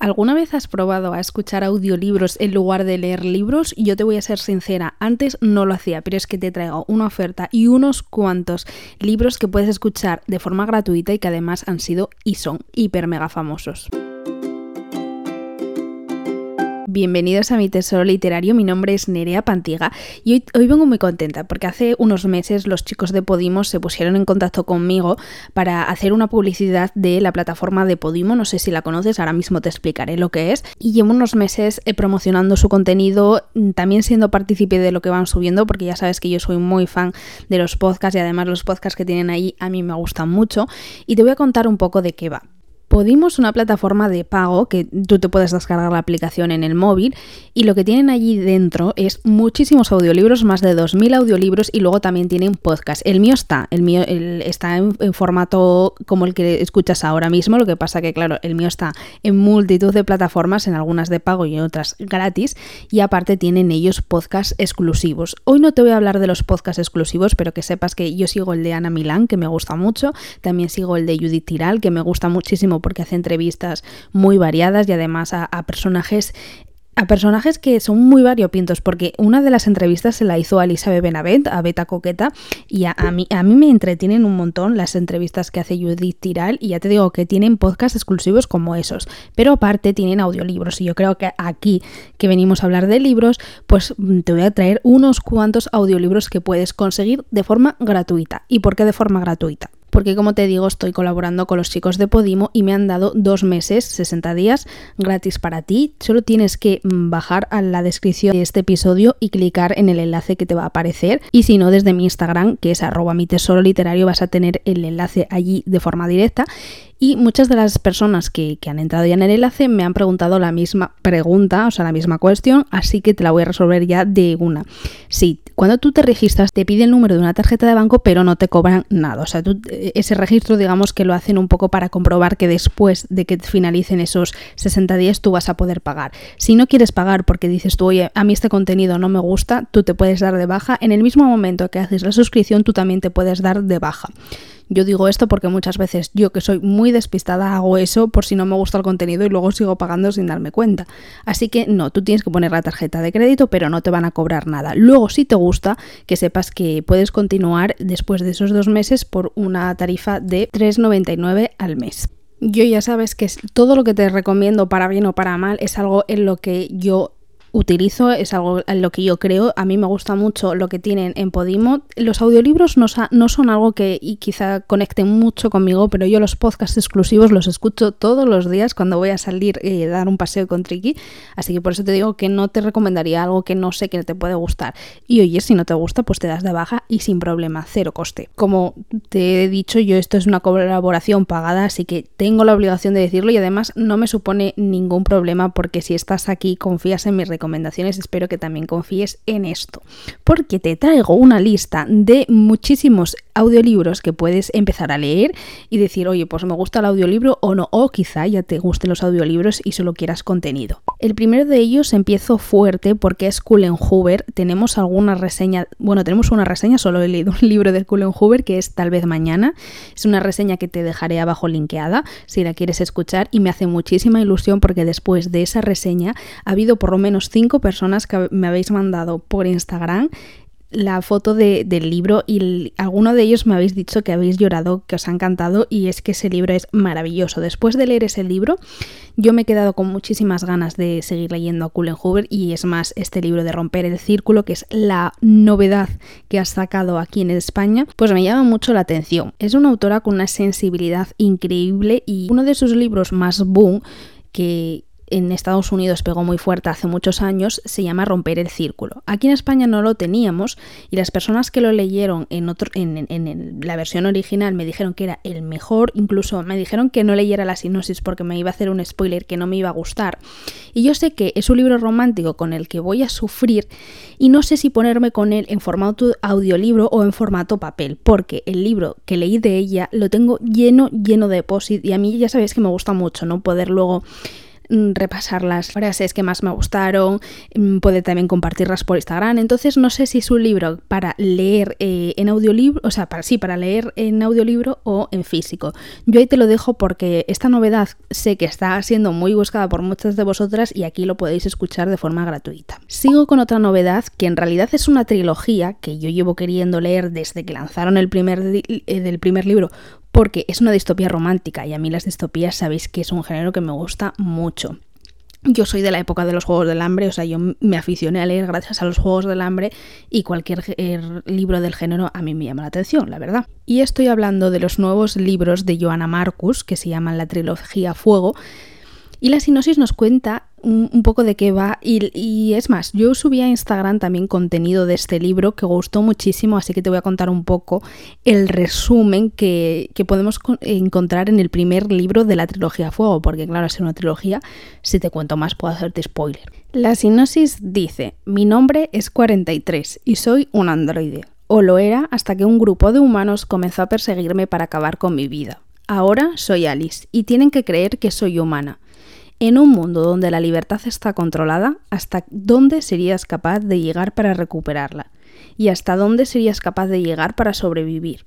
¿Alguna vez has probado a escuchar audiolibros en lugar de leer libros? Yo te voy a ser sincera, antes no lo hacía, pero es que te traigo una oferta y unos cuantos libros que puedes escuchar de forma gratuita y que además han sido y son hiper mega famosos. Bienvenidos a mi tesoro literario, mi nombre es Nerea Pantiga y hoy, vengo muy contenta porque hace unos meses los chicos de Podimo se pusieron en contacto conmigo para hacer una publicidad de la plataforma de Podimo, no sé si la conoces, ahora mismo te explicaré lo que es. Y llevo unos meses eh, promocionando su contenido, mm, también siendo partícipe de lo que van subiendo porque ya sabes que yo soy muy fan de los podcasts y además los podcasts que tienen ahí a mí me gustan mucho. Y te voy a contar un poco de qué va. Podimos, una plataforma de pago que tú te puedes descargar la aplicación en el móvil y lo que tienen allí dentro es muchísimos audiolibros, más de 2.000 audiolibros y luego también tienen podcast. El mío está, el mío está en, formato como el que escuchas ahora mismo, lo que pasa que claro, el mío está en multitud de plataformas, en algunas de pago y en otras gratis y aparte tienen ellos podcast exclusivos. Hoy no te voy a hablar de los podcasts exclusivos, pero que sepas que yo sigo el de Ana Milán, que me gusta mucho, también sigo el de Judith Tiral, que me gusta muchísimo porque hace entrevistas muy variadas y además a, personajes a personajes que son muy variopintos, porque una de las entrevistas se la hizo a Elizabeth Benavent, a Beta Coqueta, y a, mí, a mí me entretienen un montón las entrevistas que hace Judith Tiral, y ya te digo que tienen podcasts exclusivos como esos, pero aparte tienen audiolibros, y yo creo que aquí que venimos a hablar de libros, pues te voy a traer unos cuantos audiolibros que puedes conseguir de forma gratuita. ¿Y por qué de forma gratuita? Porque como te digo estoy colaborando con los chicos de Podimo y me han dado dos meses, 60 días gratis para ti. Solo tienes que mm, bajar a la descripción de este episodio y clicar en el enlace que te va a aparecer y si no desde mi Instagram que es arroba mi tesoro literario vas a tener el enlace allí de forma directa y muchas de las personas que, han entrado ya en el enlace me han preguntado la misma pregunta, o sea, la misma cuestión, así que te la voy a resolver ya de una. Sí, cuando tú te registras te pide el número de una tarjeta de banco, pero no te cobran nada. O sea, ese registro, digamos que lo hacen un poco para comprobar que después de que finalicen esos 60 días tú vas a poder pagar. Si no quieres pagar porque dices tú, oye, a mí este contenido no me gusta, tú te puedes dar de baja. En el mismo momento que haces la suscripción, tú también te puedes dar de baja. Yo digo esto porque muchas veces yo que soy muy despistada hago eso por si no me gusta el contenido y luego sigo pagando sin darme cuenta. Así que no, tú tienes que poner la tarjeta de crédito pero no te van a cobrar nada. Luego si te gusta que sepas que puedes continuar después de esos dos meses por una tarifa de 3,99 al mes. Yo ya sabes que todo lo que te recomiendo para bien o para mal es algo en lo que yo utilizo, es algo en lo que yo creo. A mí me gusta mucho lo que tienen en Podimo. Los audiolibros no, son algo que y quizá conecten mucho conmigo, pero yo los podcasts exclusivos los escucho todos los días cuando voy a salir y dar un paseo con Triki. Así que por eso te digo que no te recomendaría algo que no sé que te puede gustar. Y oye, si no te gusta, pues te das de baja y sin problema, cero coste. Como te he dicho, yo esto es una colaboración pagada, así que tengo la obligación de decirlo y además no me supone ningún problema porque si estás aquí, confías en mi recomendaciones, espero que también confíes en esto, porque te traigo una lista de muchísimos audiolibros que puedes empezar a leer y decir, oye, pues me gusta el audiolibro o no, o quizá ya te gusten los audiolibros y solo quieras contenido. El primero de ellos empiezo fuerte porque es Cullen Hoover. Tenemos alguna reseña, bueno, tenemos una reseña, solo he leído un libro de Cullen Hoover que es Tal vez mañana. Es una reseña que te dejaré abajo linkeada si la quieres escuchar y me hace muchísima ilusión porque después de esa reseña ha habido por lo menos cinco personas que me habéis mandado por Instagram la foto del libro y alguno de ellos me habéis dicho que habéis llorado, que os ha encantado y es que ese libro es maravilloso. Después de leer ese libro, yo me he quedado con muchísimas ganas de seguir leyendo a Cullen Hoover y es más, este libro de Romper el Círculo, que es la novedad que ha sacado aquí en España, pues me llama mucho la atención. Es una autora con una sensibilidad increíble y uno de sus libros más boom que, en Estados Unidos pegó muy fuerte hace muchos años, se llama Romper el Círculo. Aquí en España no lo teníamos y las personas que lo leyeron en, otro, en, la versión original me dijeron que era el mejor, incluso me dijeron que no leyera la sinopsis porque me iba a hacer un spoiler que no me iba a gustar. Y yo sé que es un libro romántico con el que voy a sufrir y no sé si ponerme con él en formato audiolibro o en formato papel, porque el libro que leí de ella lo tengo lleno, lleno de posit y a mí ya sabéis que me gusta mucho, ¿no? Poder luego repasar las frases que más me gustaron, mm, puede también compartirlas por Instagram. Entonces no sé si es un libro para leer eh, en audiolibro, o sea, para sí, para leer en audiolibro o en físico. Yo ahí te lo dejo porque esta novedad sé que está siendo muy buscada por muchas de vosotras y aquí lo podéis escuchar de forma gratuita. Sigo con otra novedad que en realidad es una trilogía que yo llevo queriendo leer desde que lanzaron el primer, eh, del primer libro porque es una distopía romántica y a mí las distopías sabéis que es un género que me gusta mucho. Yo soy de la época de los Juegos del Hambre, o sea, yo me aficioné a leer gracias a los Juegos del Hambre y cualquier er, libro del género a mí me llama la atención, la verdad. Y estoy hablando de los nuevos libros de Joanna Marcus, que se llaman la trilogía Fuego, y la sinopsis nos cuenta un, poco de qué va. Y, es más, yo subí a Instagram también contenido de este libro que gustó muchísimo, así que te voy a contar un poco el resumen que, podemos encontrar en el primer libro de la trilogía Fuego, porque claro, es una trilogía, si te cuento más puedo hacerte spoiler. La sinopsis dice, mi nombre es 43 y soy un androide. O lo era hasta que un grupo de humanos comenzó a perseguirme para acabar con mi vida. Ahora soy Alice y tienen que creer que soy humana. En un mundo donde la libertad está controlada, ¿hasta dónde serías capaz de llegar para recuperarla? ¿Y hasta dónde serías capaz de llegar para sobrevivir?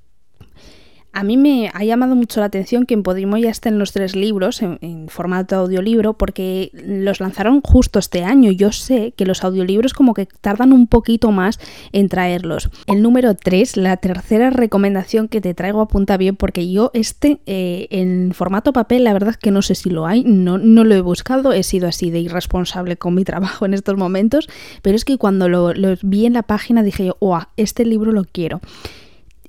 A mí me ha llamado mucho la atención que en Podimo ya estén los tres libros en, formato audiolibro porque los lanzaron justo este año. Yo sé que los audiolibros como que tardan un poquito más en traerlos. El número 3, la tercera recomendación que te traigo apunta bien porque yo este eh, en formato papel la verdad es que no sé si lo hay, no, no lo he buscado, he sido así de irresponsable con mi trabajo en estos momentos, pero es que cuando lo, vi en la página dije yo, este libro lo quiero.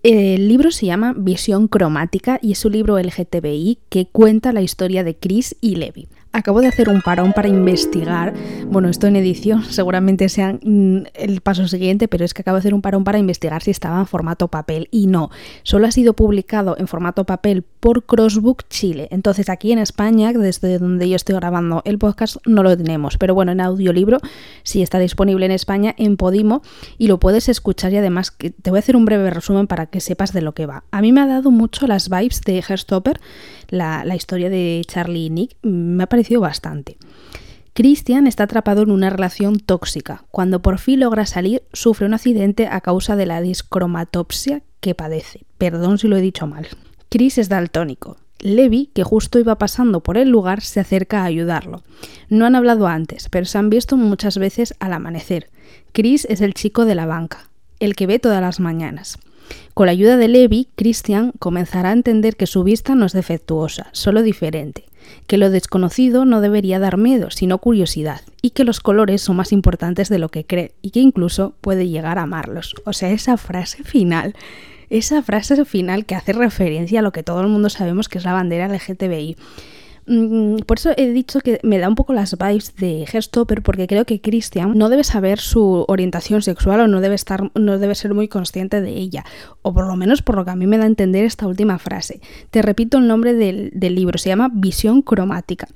El libro se llama Visión Cromática y es un libro LGTBI que cuenta la historia de Chris y Levi. Acabo de hacer un parón para investigar, bueno, esto en edición seguramente sea mm, el paso siguiente, pero es que acabo de hacer un parón para investigar si estaba en formato papel y no, solo ha sido publicado en formato papel por Crossbook Chile. Entonces aquí en España, desde donde yo estoy grabando el podcast, no lo tenemos, pero bueno, en audiolibro sí está disponible en España en Podimo y lo puedes escuchar. Y además te voy a hacer un breve resumen para que sepas de lo que va. A mí me ha dado mucho las vibes de Herstopper, la, la historia de Charlie y Nick, me ha parecido bastante. Christian está atrapado en una relación tóxica. Cuando por fin logra salir, sufre un accidente a causa de la discromatopsia que padece. Perdón si lo he dicho mal. Chris es daltónico. Levi, que justo iba pasando por el lugar, se acerca a ayudarlo. No han hablado antes, pero se han visto muchas veces al amanecer. Chris es el chico de la banca, el que ve todas las mañanas. Con la ayuda de Levi, Christian comenzará a entender que su vista no es defectuosa, solo diferente que lo desconocido no debería dar miedo, sino curiosidad, y que los colores son más importantes de lo que cree, y que incluso puede llegar a amarlos. O sea, esa frase final, esa frase final que hace referencia a lo que todo el mundo sabemos que es la bandera LGTBI. Mm, por eso he dicho que me da un poco las vibes de Herstopper porque creo que Christian no debe saber su orientación sexual o no debe estar no debe ser muy consciente de ella. O por lo menos por lo que a mí me da a entender esta última frase. Te repito el nombre del, libro, se llama Visión cromática.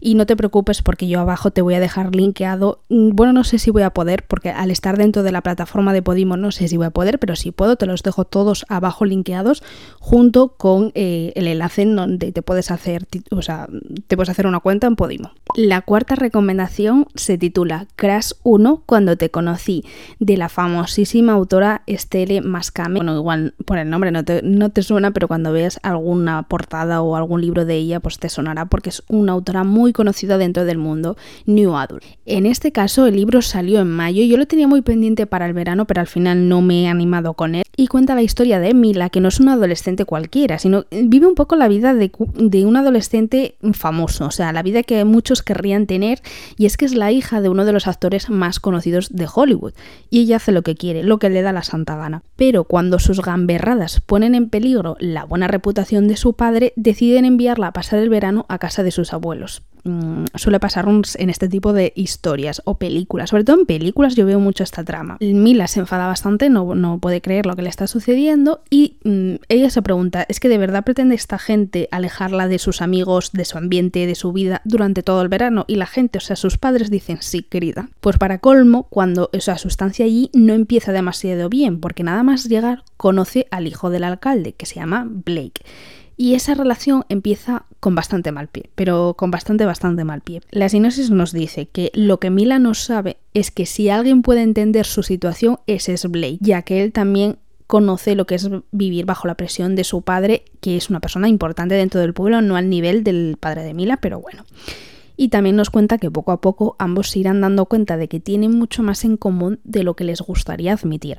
Y no te preocupes porque yo abajo te voy a dejar linkeado, mm, bueno no sé si voy a poder porque al estar dentro de la plataforma de Podimo no sé si voy a poder, pero si puedo te los dejo todos abajo linkeados junto con eh, el enlace en donde te puedes hacer, o sea, te puedes hacer una cuenta en Podimo. La cuarta recomendación se titula Crash 1 cuando te conocí, de la famosísima autora Estelle Mascame. Bueno, igual por el nombre no te, no te suena, pero cuando veas alguna portada o algún libro de ella, pues te sonará porque es una autora muy conocida dentro del mundo New Adult. En este caso, el libro salió en mayo, yo lo tenía muy pendiente para el verano, pero al final no me he animado con él. Y cuenta la historia de Mila, que no es una adolescente cualquiera, sino vive un poco la vida de, de un adolescente famoso, o sea, la vida que muchos querrían tener, y es que es la hija de uno de los actores más conocidos de Hollywood, y ella hace lo que quiere, lo que le da la santa gana. Pero cuando sus gamberradas ponen en peligro la buena reputación de su padre, deciden enviarla a pasar el verano a casa de sus abuelos. Mm, suele pasar en este tipo de historias o películas. Sobre todo en películas yo veo mucho esta trama. Mila se enfada bastante, no, no puede creer lo que le está sucediendo y mm, ella se pregunta, ¿es que de verdad pretende esta gente alejarla de sus amigos, de su ambiente, de su vida durante todo el verano? Y la gente, o sea, sus padres dicen, sí, querida. Pues para colmo, cuando esa sustancia allí no empieza demasiado bien, porque nada más llegar conoce al hijo del alcalde, que se llama Blake Y esa relación empieza con bastante mal pie, pero con bastante, bastante mal pie. La sinopsis nos dice que lo que Mila no sabe es que si alguien puede entender su situación, ese es Blake, ya que él también conoce lo que es vivir bajo la presión de su padre, que es una persona importante dentro del pueblo, no al nivel del padre de Mila, pero bueno y también nos cuenta que poco a poco ambos se irán dando cuenta de que tienen mucho más en común de lo que les gustaría admitir.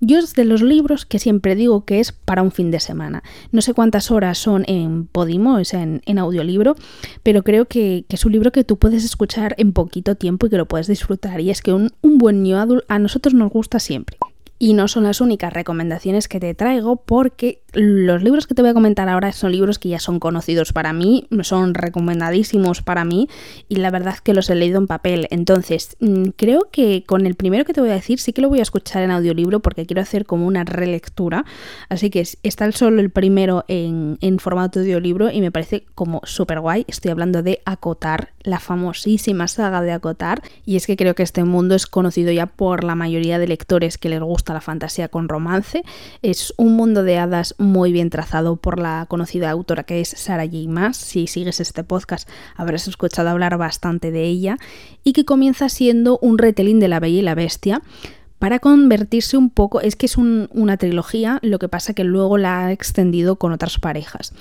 Yo es de los libros que siempre digo que es para un fin de semana. No sé cuántas horas son en Podimo, o sea, en, audiolibro, pero creo que, es un libro que tú puedes escuchar en poquito tiempo y que lo puedes disfrutar. Y es que un, un buen new adult a nosotros nos gusta siempre. Y no son las únicas recomendaciones que te traigo porque los libros que te voy a comentar ahora son libros que ya son conocidos para mí, son recomendadísimos para mí y la verdad es que los he leído en papel. Entonces, mm, creo que con el primero que te voy a decir sí que lo voy a escuchar en audiolibro porque quiero hacer como una relectura. Así que está solo el primero en, en formato de audiolibro y me parece como súper guay. Estoy hablando de Acotar, la famosísima saga de Acotar. Y es que creo que este mundo es conocido ya por la mayoría de lectores que les gusta la fantasía con romance. Es un mundo de hadas muy bien trazado por la conocida autora que es Sarah J. Maas. Si sigues este podcast habrás escuchado hablar bastante de ella. Y que comienza siendo un retelling de La Bella y la Bestia para convertirse un poco, es que es una trilogía, lo que pasa que luego la ha extendido con otras parejas.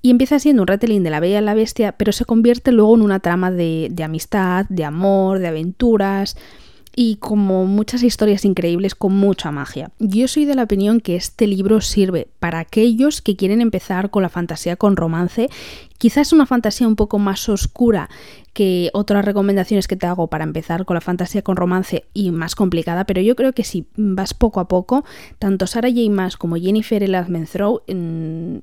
Y empieza siendo un retelling de la Bella y la Bestia, pero se convierte luego en una trama de amistad, de amor, de aventuras, y como muchas historias increíbles con mucha magia. Yo soy de la opinión que este libro sirve para aquellos que quieren empezar con la fantasía con romance. Quizás una fantasía un poco más oscura que otras recomendaciones que te hago para empezar con la fantasía con romance y más complicada, pero yo creo que si vas poco a poco, tanto Sarah J. Maas como Jennifer Elazmenthrow mm,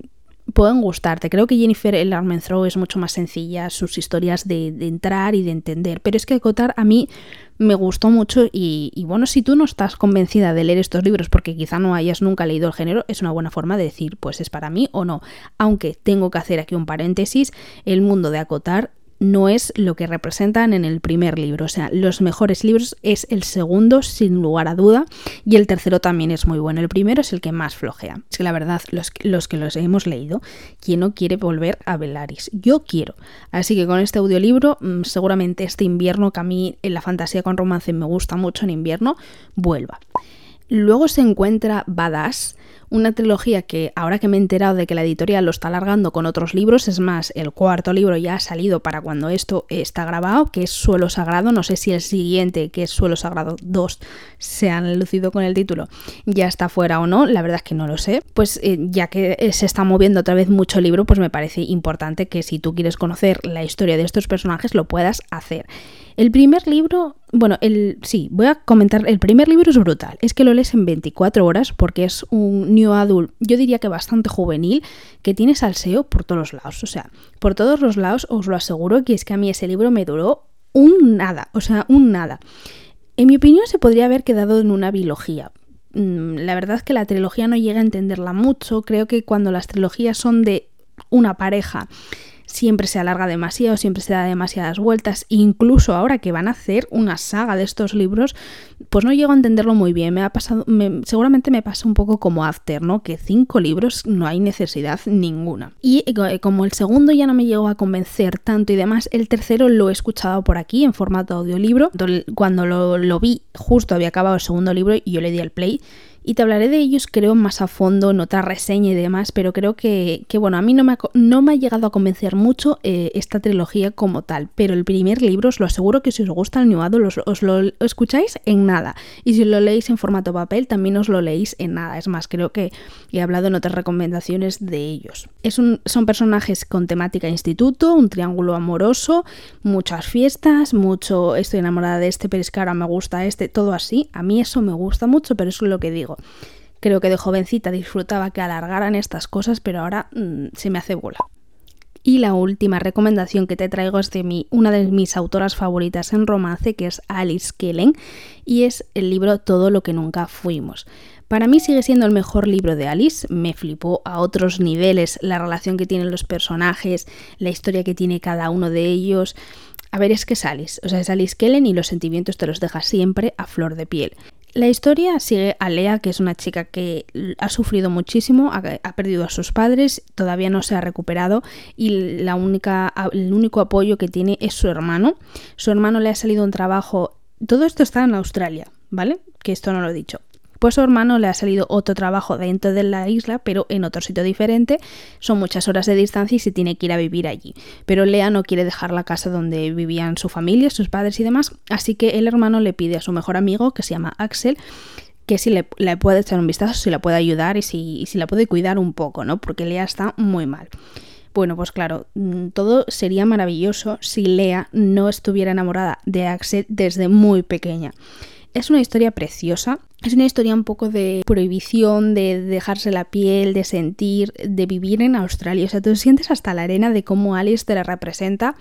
pueden gustarte. Creo que Jennifer El Armentrout es mucho más sencilla, sus historias de, entrar y de entender. Pero es que Cotar a mí me gustó mucho y, y, bueno, si tú no estás convencida de leer estos libros porque quizá no hayas nunca leído el género, es una buena forma de decir pues es para mí o no. Aunque tengo que hacer aquí un paréntesis, el mundo de Acotar no es lo que representan en el primer libro. O sea, los mejores libros es el segundo, sin lugar a duda, y el tercero también es muy bueno. El primero es el que más flojea. Es que la verdad, los, que los hemos leído, ¿quién no quiere volver a Velaris? Yo quiero. Así que con este audiolibro, mm, seguramente este invierno, que a mí en la fantasía con romance me gusta mucho en invierno, vuelva. Luego se encuentra Badass, una trilogía que ahora que me he enterado de que la editorial lo está alargando con otros libros, es más, el cuarto libro ya ha salido para cuando esto está grabado, que es Suelo Sagrado, no sé si el siguiente, que es Suelo Sagrado 2, se han lucido con el título, ya está fuera o no, la verdad es que no lo sé, pues eh, ya que se está moviendo otra vez mucho el libro, pues me parece importante que si tú quieres conocer la historia de estos personajes lo puedas hacer. El primer libro, bueno, el, sí, voy a comentar, el primer libro es brutal, es que lo lees en 24 horas porque es un new adult, yo diría que bastante juvenil, que tiene salseo por todos los lados, o sea, por todos los lados os lo aseguro que es que a mí ese libro me duró un nada, o sea, un nada. En mi opinión se podría haber quedado en una biología. Mm, la verdad es que la trilogía no llega a entenderla mucho, creo que cuando las trilogías son de una pareja siempre se alarga demasiado, siempre se da demasiadas vueltas, incluso ahora que van a hacer una saga de estos libros, pues no llego a entenderlo muy bien, me ha pasado, seguramente me pasa un poco como After, ¿no? Que cinco libros no hay necesidad ninguna. Y eh, como el segundo ya no me llegó a convencer tanto y demás, el tercero lo he escuchado por aquí en formato audiolibro, cuando lo, lo vi justo había acabado el segundo libro y yo le di el play y te hablaré de ellos creo más a fondo en otra reseña y demás, pero creo que, bueno, a mí no me, ha, no me ha llegado a convencer mucho eh, esta trilogía como tal, pero el primer libro os lo aseguro que si os gusta el New os lo escucháis en nada. Y si lo leéis en formato papel también os lo leéis en nada, es más, creo que he hablado en otras recomendaciones de ellos. Es un, son personajes con temática instituto, un triángulo amoroso, muchas fiestas, mucho estoy enamorada de este, pero es que ahora me gusta este, todo así, a mí eso me gusta mucho, pero eso es lo que digo Creo que de jovencita disfrutaba que alargaran estas cosas, pero ahora mm, se me hace bola. Y la última recomendación que te traigo es de mi, una de mis autoras favoritas en romance, que es Alice Kellen, y es el libro Todo lo que nunca fuimos. Para mí sigue siendo el mejor libro de Alice, me flipó a otros niveles la relación que tienen los personajes, la historia que tiene cada uno de ellos. A ver, es que es Alice, o sea, es Alice Kellen y los sentimientos te los deja siempre a flor de piel. La historia sigue a Lea, que es una chica que ha sufrido muchísimo, ha, perdido a sus padres, todavía no se ha recuperado y la única, el único apoyo que tiene es su hermano. Su hermano le ha salido un trabajo. Todo esto está en Australia, ¿vale? Que esto no lo he dicho. Pues su hermano le ha salido otro trabajo dentro de la isla, pero en otro sitio diferente. Son muchas horas de distancia y se tiene que ir a vivir allí. Pero Lea no quiere dejar la casa donde vivían su familia, sus padres y demás. Así que el hermano le pide a su mejor amigo, que se llama Axel, que si le, puede echar un vistazo, si la puede ayudar y si, si la puede cuidar un poco, ¿no? Porque Lea está muy mal. Bueno, pues claro, mm, todo sería maravilloso si Lea no estuviera enamorada de Axel desde muy pequeña. Es una historia preciosa, es una historia un poco de prohibición, de dejarse la piel, de sentir, de vivir en Australia. O sea, tú sientes hasta la arena de cómo Alice te la representa.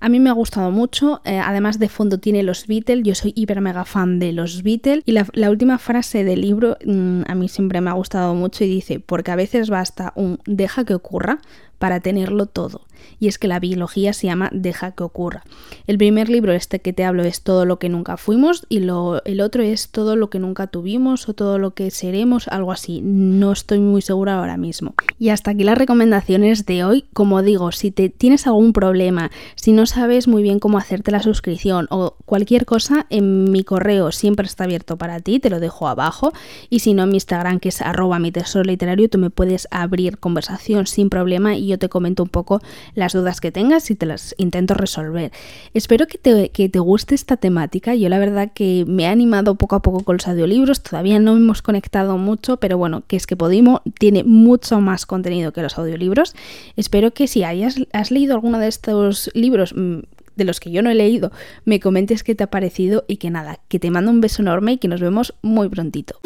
A mí me ha gustado mucho, eh, además de fondo tiene los Beatles, yo soy hiper mega fan de los Beatles y la, última frase del libro mm, a mí siempre me ha gustado mucho y dice, porque a veces basta un deja que ocurra para tenerlo todo. Y es que la biología se llama Deja que ocurra. El primer libro, este que te hablo, es Todo lo que nunca fuimos y lo, el otro es Todo lo que nunca tuvimos o Todo lo que seremos, algo así. No estoy muy segura ahora mismo. Y hasta aquí las recomendaciones de hoy. Como digo, si te tienes algún problema, si no sabes muy bien cómo hacerte la suscripción o cualquier cosa, en mi correo siempre está abierto para ti, te lo dejo abajo. Y si no, en mi Instagram, que es arroba mi tesoro literario, tú me puedes abrir conversación sin problema yo te comento un poco las dudas que tengas y te las intento resolver. Espero que te, que te guste esta temática. Yo la verdad que me he animado poco a poco con los audiolibros. Todavía no hemos conectado mucho, pero bueno, que es que Podimo tiene mucho más contenido que los audiolibros. Espero que si hayas has leído alguno de estos libros mm, de los que yo no he leído, me comentes qué te ha parecido y que nada, que te mando un beso enorme y que nos vemos muy prontito.